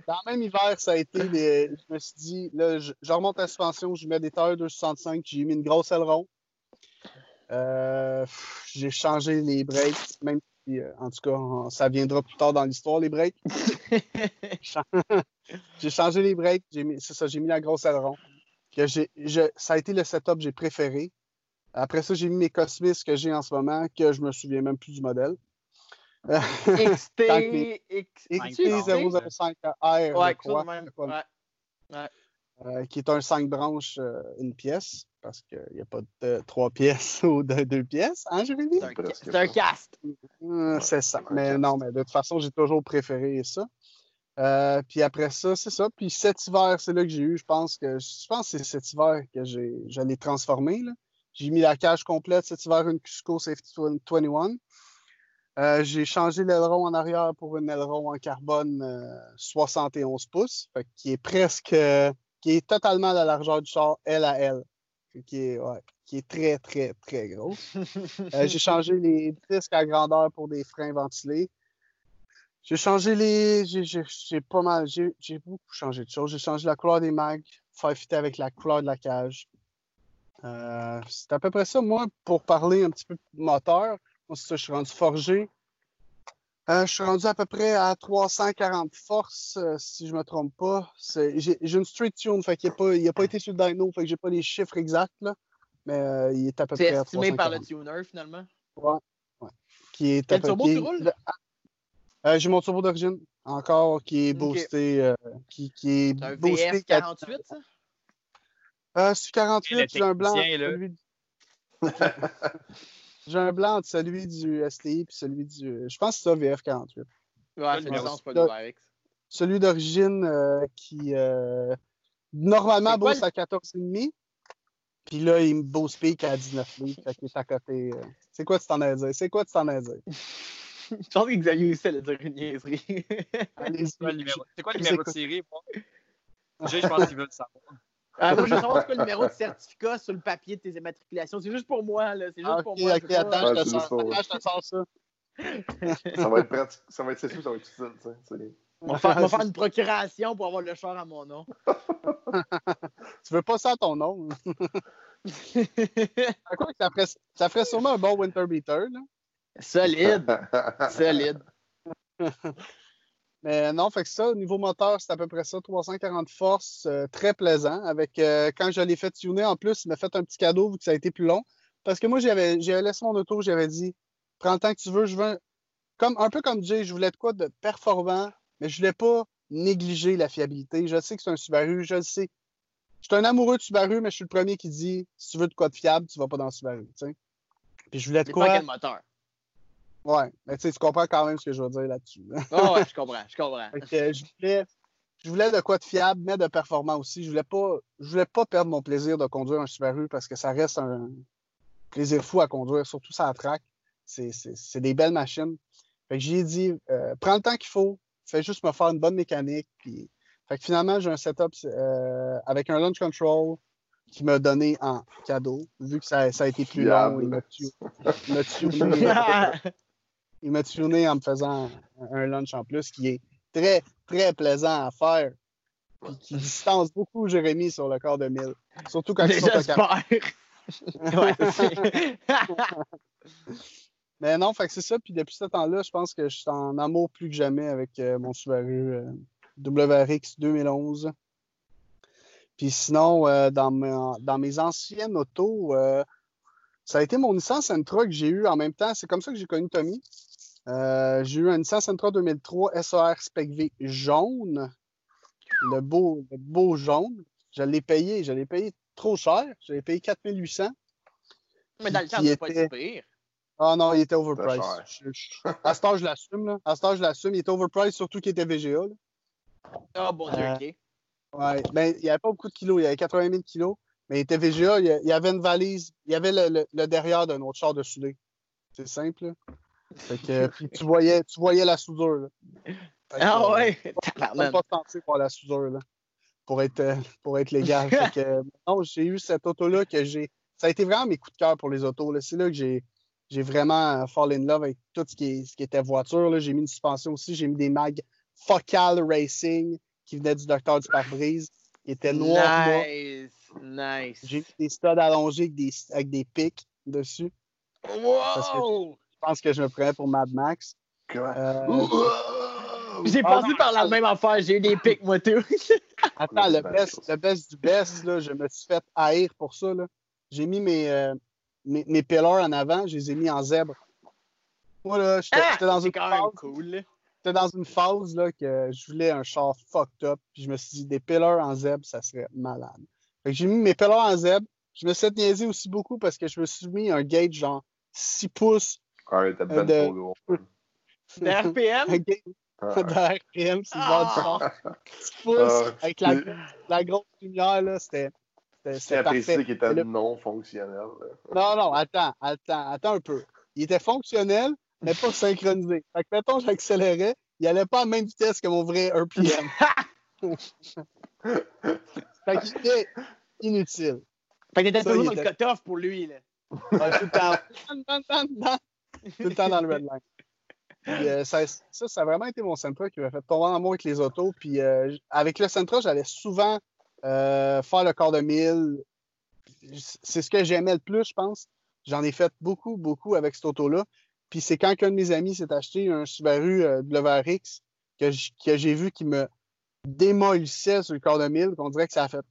Dans le même hiver, ça a été. je me suis dit, là, je, remonte la suspension, je mets des tailleurs 265, j'ai mis une grosse aileron. Euh, j'ai changé les breaks, même si, euh, en tout cas, ça viendra plus tard dans l'histoire, les breaks. j'ai changé les breaks, c'est ça, j'ai mis la grosse aileron. Que ça a été le setup que j'ai préféré. Après ça, j'ai mis mes Cosmis que j'ai en ce moment, que je me souviens même plus du modèle. XT, XT005R, ouais, quoi, euh, qui est un 5 branches, euh, une pièce, parce qu'il n'y a pas de trois pièces ou de deux pièces, hein, Jérémy? C'est un, cast. Euh, c'est ça. Mais non, mais de toute façon, j'ai toujours préféré ça. puis après ça, c'est ça. Puis cet hiver, c'est là que j'ai eu, je pense que je pense que c'est cet hiver que l'ai transformé. Là J'ai mis la cage complète cet hiver, une Cusco Safety 21. Euh, j'ai changé l'aileron en arrière pour une aileron en carbone 71 pouces, qui est presque, qui est totalement la largeur du char L à L, qui est, ouais, qui est très, très, très gros. j'ai changé les disques à grandeur pour des freins ventilés. J'ai changé les. J'ai pas mal. J'ai beaucoup changé de choses. J'ai changé la couleur des mags, faire fitter avec la couleur de la cage. Euh, c'est à peu près ça. Moi, pour parler un petit peu de moteur, je suis rendu forgé. Euh, je suis rendu à peu près à 340 forces, euh, si je ne me trompe pas. J'ai une street tune, fait qu'il n'a pas, été sur le dyno, fait que j'ai pas les chiffres exacts, là, mais il est à peu près à estimé par le tuner, finalement? Ouais. ouais. Qui est Quel turbo tu roules? J'ai mon turbo d'origine encore qui est boosté. Qui, qui est un boosté VF 48, ça? Euh, c'est 48, j'ai un blanc. Celui... j'ai un blanc entre celui du STI et celui du. Je pense que c'est ça, VF 48. Ouais, c'est pas de Celui d'origine euh, qui normalement booste à 14,5. Puis là, il me booste peak à 19 litres. Fait qu'il est à côté. C'est quoi tu t'en as dit? C'est quoi tu t'en as dit? Je pense que Xavier aussi allait dire une niaiserie. c'est quoi le numéro, quoi le numéro de série, moi? je pense qu'il veut le savoir. Ah, moi, je veux savoir ce que le numéro de certificat sur le papier de tes immatriculations. C'est juste pour moi, là. C'est juste ah, pour moi. Ok, attends, je te sors ça. ça va être pratique. Ça va être c'est ça va être tout seul. On va, faire, faire une procuration pour avoir le char à mon nom. tu veux pas ça à ton nom? ça, ferait, ça ferait sûrement un bon winter beater, là. Solide. Solide. Mais non, fait que ça, au niveau moteur, c'est à peu près ça, 340 forces, euh, très plaisant. Avec euh, quand je l'ai fait tuner, en plus, il m'a fait un petit cadeau vu que ça a été plus long. Parce que moi, j'avais laissé mon auto, j'avais dit prends le temps que tu veux, je veux comme un peu comme Jay, je voulais de quoi de performant, mais je voulais pas négliger la fiabilité. Je sais que c'est un Subaru, je le sais. Je suis un amoureux de Subaru, mais je suis le premier qui dit si tu veux de quoi de fiable, tu vas pas dans le Subaru. Puis je voulais de quoi. Quel moteur? Ouais, mais tu sais, tu comprends quand même ce que je veux dire là-dessus. oh, ouais, je comprends, je comprends. je, voulais, je voulais de quoi de fiable, mais de performant aussi. Je voulais pas, je voulais pas perdre mon plaisir de conduire un Subaru parce que ça reste un plaisir fou à conduire, surtout ça track. C'est des belles machines. Fait que j'ai dit, euh, prends le temps qu'il faut, fais juste me faire une bonne mécanique. Puis... Fait que finalement, j'ai un setup euh, avec un launch control qui m'a donné en cadeau, vu que ça, ça a été plus long. Il m'a tué. il m'a tuné en me faisant un lunch en plus qui est très, très plaisant à faire. Puis qui distance beaucoup Jérémy sur le corps de mille. Surtout quand il sont Mais non, fait que c'est ça. Puis depuis ce temps-là, je pense que je suis en amour plus que jamais avec euh, mon Subaru euh, WRX 2011. Puis sinon, euh, dans, dans, mes anciennes autos, ça a été mon Nissan Sentra que j'ai eu en même temps. C'est comme ça que j'ai connu Tommy. Euh, j'ai eu un Nissan Sentra 2003 SAR Spec V jaune. Le beau, le beau jaune. Je l'ai payé, je l'ai payé trop cher. Je l'ai payé 4800. Mais dans le temps, c'est pas si pire. Ah non, il était overpriced. à ce temps, je l'assume. Là. À ce temps, je l'assume. Il était overpriced, surtout qu'il était VGA. Ah, oh, bon Dieu, OK. Ouais, ben, il n'y avait pas beaucoup de kilos. Il y avait 80 000 kilos. Mais il était VGA. Il y avait une valise. Il y avait le, le, derrière d'un autre char de soudé. C'est simple. Là. Fait que, puis tu voyais, tu voyais la soudure. Là. ah ouais! On pas tenter pour la soudure là, pour, être, euh, pour être légal. fait que, non, j'ai eu cette auto-là que j'ai. Ça a été vraiment mes coups de cœur pour les autos. C'est là que j'ai, j'ai vraiment fall in love avec tout ce qui, ce qui était voiture. J'ai mis une suspension aussi. J'ai mis des mags Focal Racing qui venaient du docteur du pare-brise, qui était noir. Nice! Nice! J'ai des studs allongés avec des, avec des pics dessus. Wow! je pense que je me prenais pour Mad Max. Euh, j'ai passé par la même affaire, j'ai eu des pics, moi, tout. Attends, le best, le best du best, là, je me suis fait haïr pour ça. J'ai mis mes, euh, mes, mes, pillars en avant, je les ai mis en zèbre. Moi, là, j'étais ah, dans une phase. Cool. J'étais dans une phase là, que je voulais un char fucked up. Puis je me suis dit, des pillars en zèbre, ça serait malade. J'ai mis mes pillars en zèbre. Je me suis niaiser aussi beaucoup parce que je me suis mis un gauge genre 6 pouces Ouais, t'as ben trop lourd. De RPM? de RPM, c'est le bord du fort. avec la, la, grosse lumière, là, c'était C'était parfait. qu'il était non fonctionnel. Non, non, attends, attends, attends un peu. Il était fonctionnel, mais pas synchronisé. Fait que, mettons, j'accélérais, il allait pas à la même vitesse que mon vrai RPM. fait qu'il était inutile. Fait que t'étais toujours dans le cut-off pour lui, là. tout le temps. tout le temps dans le red line. Euh, ça, ça, a vraiment été mon Sentra qui m'a fait tomber en amour avec les autos. Puis euh, avec le Sentra, j'allais souvent euh, faire le quart de mille. C'est ce que j'aimais le plus, je pense. J'en ai fait beaucoup, beaucoup avec cette auto-là. Puis c'est quand un de mes amis s'est acheté un Subaru WRX que j'ai vu qui me démolissait sur le quart de mille, qu'on dirait que ça a fait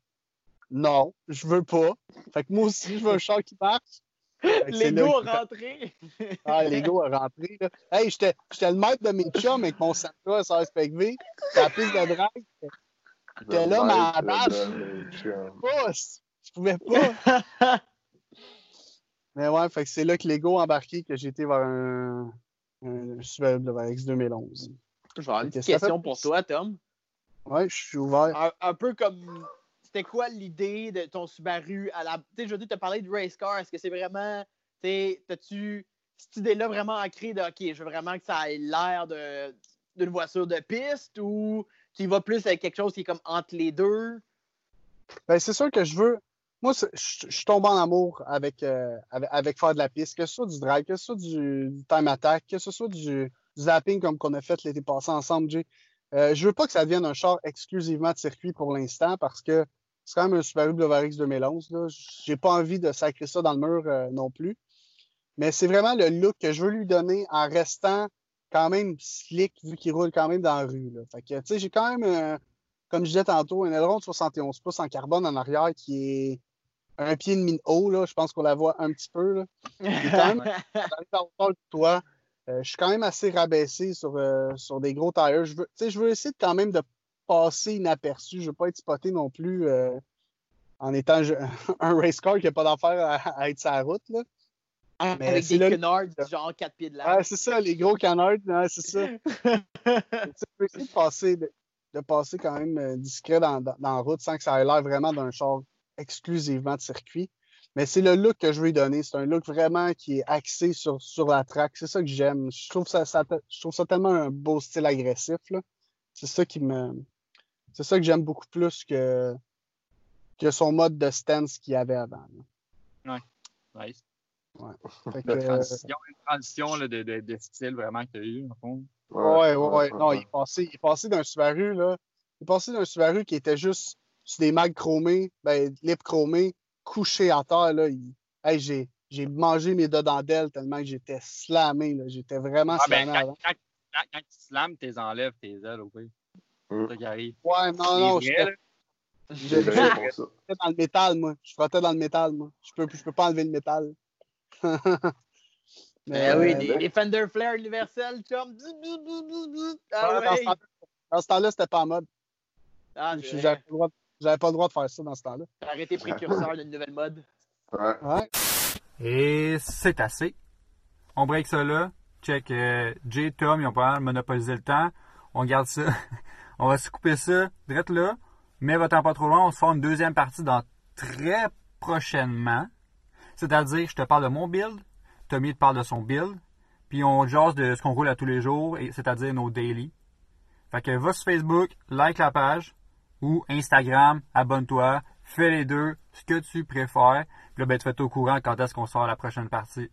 non, je veux pas. Fait que moi aussi, je veux un char qui marche. L'ego a rentré. ah, l'ego a rentré. Là. Hey, j'étais le maître de mes chums avec mon Santa sur SPV. la piste de drague. J'étais là, ma base. Je pouvais pas. Mais ouais, fait que c'est là que l'ego a embarqué que j'ai été vers un, un Subaru WRX 2011. Je vais avoir une question pour toi, Tom. Ouais, je suis ouvert. un peu comme c'était quoi l'idée de ton Subaru à la. Tu sais, je veux dire, tu as parlé de race car. Est-ce que c'est vraiment. Tu sais, as-tu cette idée-là vraiment ancrée de OK, je veux vraiment que ça ait l'air d'une voiture de piste ou tu y vas plus avec quelque chose qui est comme entre les deux? Ben, c'est sûr que je veux. Moi, je, tombe en amour euh, avec, avec, faire de la piste, que ce soit du drive, que ce soit du, time attack, que ce soit du, zapping comme qu'on a fait l'été passé ensemble, Jay. Euh, je veux pas que ça devienne un char exclusivement de circuit pour l'instant parce que c'est quand même un Subaru WRX 2011. Je n'ai pas envie de sacrer ça dans le mur euh, non plus. Mais c'est vraiment le look que je veux lui donner en restant quand même slick vu qu'il roule quand même dans la rue. Fait que, tu sais, j'ai quand même, euh, comme je disais tantôt, un aileron de 71 pouces en carbone en arrière qui est un pied de mine haut. Là. Je pense qu'on la voit un petit peu. Là. quand même, toi. Euh, je suis quand même assez rabaissé sur, sur des gros tires. Je veux, je veux essayer de, quand même de passer inaperçu. Je ne veux pas être spoté non plus euh, en étant un race car qui n'a pas d'affaire à, être sa route. Là. Ah, avec des canards, genre 4 pieds de large. c'est ça, les gros canards, c'est ça. peux essayer de passer, de, passer quand même euh, discret dans, dans, la route sans que ça ait l'air vraiment d'un char exclusivement de circuit. Mais c'est le look que je veux lui donner. C'est un look vraiment qui est axé sur, sur la track. C'est ça que j'aime. Je trouve ça, ça, je trouve ça tellement un beau style agressif. C'est ça qui me, c'est ça que j'aime beaucoup plus que, que son mode de stance qu'il y avait avant. Oui, nice. Ouais. une transition, une transition de, de, de, style vraiment que tu as eu, en fond. Ouais, ouais, ouais. Non, il est passé, il est passé d'un Subaru, là. Il est passé d'un Subaru qui était juste sur des mags chromés, ben, lip chromés, couché à terre, là. Hey, j'ai, j'ai mangé mes deux dentelles tellement que j'étais slamé, là. J'étais vraiment ah, ben, slamé. quand, quand, quand, quand, tu slams, tu les enlèves tes ailes, au pire. Mm. Ouais, non, non, je J'étais dans le métal, moi. Je frottais dans le métal, moi. Je peux, je peux pas enlever le métal. Mais oui, euh, les, Fender Flare universels, chum. Ah, ouais. Dans ce temps-là, c'était pas en mode. Ah, J'avais pas, pas, le droit de faire ça dans ce temps-là. T'as arrêté précurseur d'une nouvelle mode. Ouais. ouais. Et c'est assez. On break ça là. Check. Euh, Jay, Tom, ils ont pas monopolisé le temps. On garde ça. On va se couper ça direct là. Mais va-t'en pas trop loin, on se une deuxième partie dans très prochainement. C'est-à-dire, je te parle de mon build, Tommy te parle de son build, puis on jase de ce qu'on roule à tous les jours, c'est-à-dire nos daily. Fait que va sur Facebook, like la page, ou Instagram, abonne-toi, fais les deux, ce que tu préfères. Puis là, ben, tu fais au courant quand est-ce qu'on sort la prochaine partie.